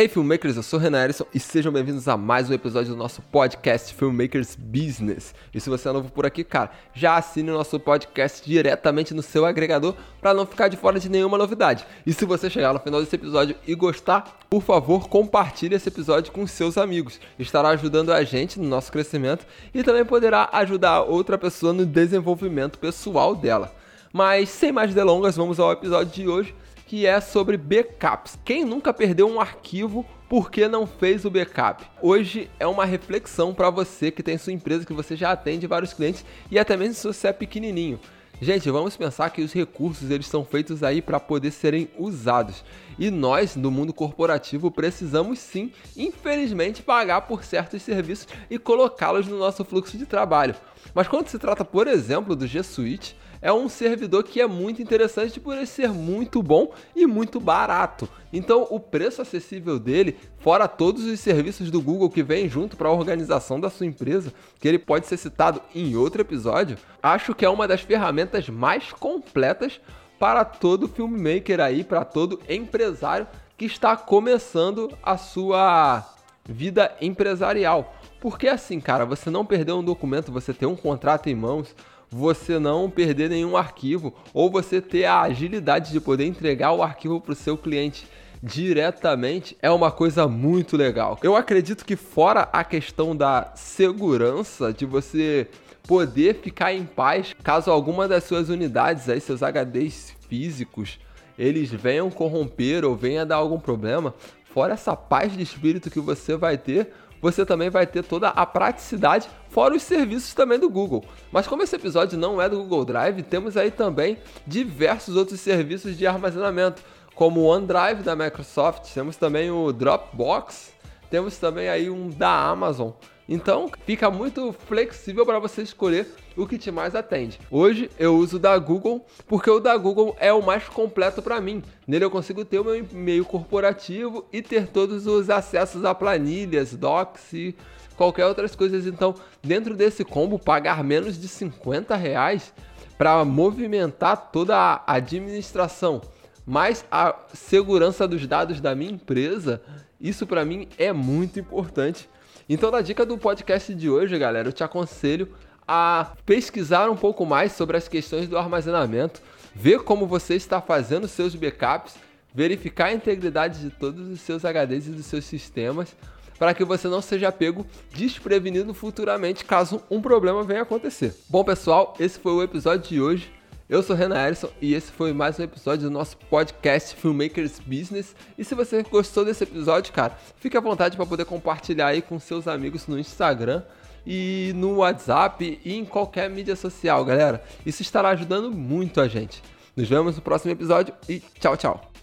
Ei, filmmakers, eu sou o Renan Erison e sejam bem-vindos a mais um episódio do nosso podcast Filmmakers Business. E se você é novo por aqui, cara, já assine o nosso podcast diretamente no seu agregador para não ficar de fora de nenhuma novidade. E se você chegar no final desse episódio e gostar, por favor, compartilhe esse episódio com seus amigos. Estará ajudando a gente no nosso crescimento e também poderá ajudar outra pessoa no desenvolvimento pessoal dela. Mas sem mais delongas, vamos ao episódio de hoje que é sobre backups. Quem nunca perdeu um arquivo porque não fez o backup? Hoje é uma reflexão para você que tem sua empresa, que você já atende vários clientes e até mesmo se você é pequenininho. Gente, vamos pensar que os recursos eles são feitos aí para poder serem usados. E nós, do mundo corporativo, precisamos sim, infelizmente, pagar por certos serviços e colocá-los no nosso fluxo de trabalho. Mas quando se trata, por exemplo, do G Suite, é um servidor que é muito interessante por ele ser muito bom e muito barato. Então, o preço acessível dele, fora todos os serviços do Google que vem junto para a organização da sua empresa, que ele pode ser citado em outro episódio, acho que é uma das ferramentas mais completas para todo filmmaker aí, para todo empresário que está começando a sua vida empresarial. Porque assim, cara, você não perder um documento, você ter um contrato em mãos, você não perder nenhum arquivo ou você ter a agilidade de poder entregar o arquivo para o seu cliente diretamente é uma coisa muito legal. Eu acredito que fora a questão da segurança de você poder ficar em paz caso alguma das suas unidades aí, seus HDs físicos, eles venham corromper ou venha dar algum problema, fora essa paz de espírito que você vai ter, você também vai ter toda a praticidade, fora os serviços também do Google. Mas como esse episódio não é do Google Drive, temos aí também diversos outros serviços de armazenamento, como o OneDrive da Microsoft, temos também o Dropbox, temos também aí um da Amazon. Então fica muito flexível para você escolher o que te mais atende. Hoje eu uso o da Google porque o da Google é o mais completo para mim. Nele eu consigo ter o meu e-mail corporativo e ter todos os acessos a planilhas, docs e qualquer outras coisas. Então, dentro desse combo, pagar menos de 50 reais para movimentar toda a administração, mais a segurança dos dados da minha empresa, isso para mim é muito importante então, na dica do podcast de hoje, galera, eu te aconselho a pesquisar um pouco mais sobre as questões do armazenamento, ver como você está fazendo seus backups, verificar a integridade de todos os seus HDs e dos seus sistemas, para que você não seja pego desprevenido futuramente caso um problema venha acontecer. Bom, pessoal, esse foi o episódio de hoje. Eu sou Renan Erison e esse foi mais um episódio do nosso podcast Filmmakers Business. E se você gostou desse episódio, cara, fique à vontade para poder compartilhar aí com seus amigos no Instagram e no WhatsApp e em qualquer mídia social, galera. Isso estará ajudando muito a gente. Nos vemos no próximo episódio e tchau, tchau.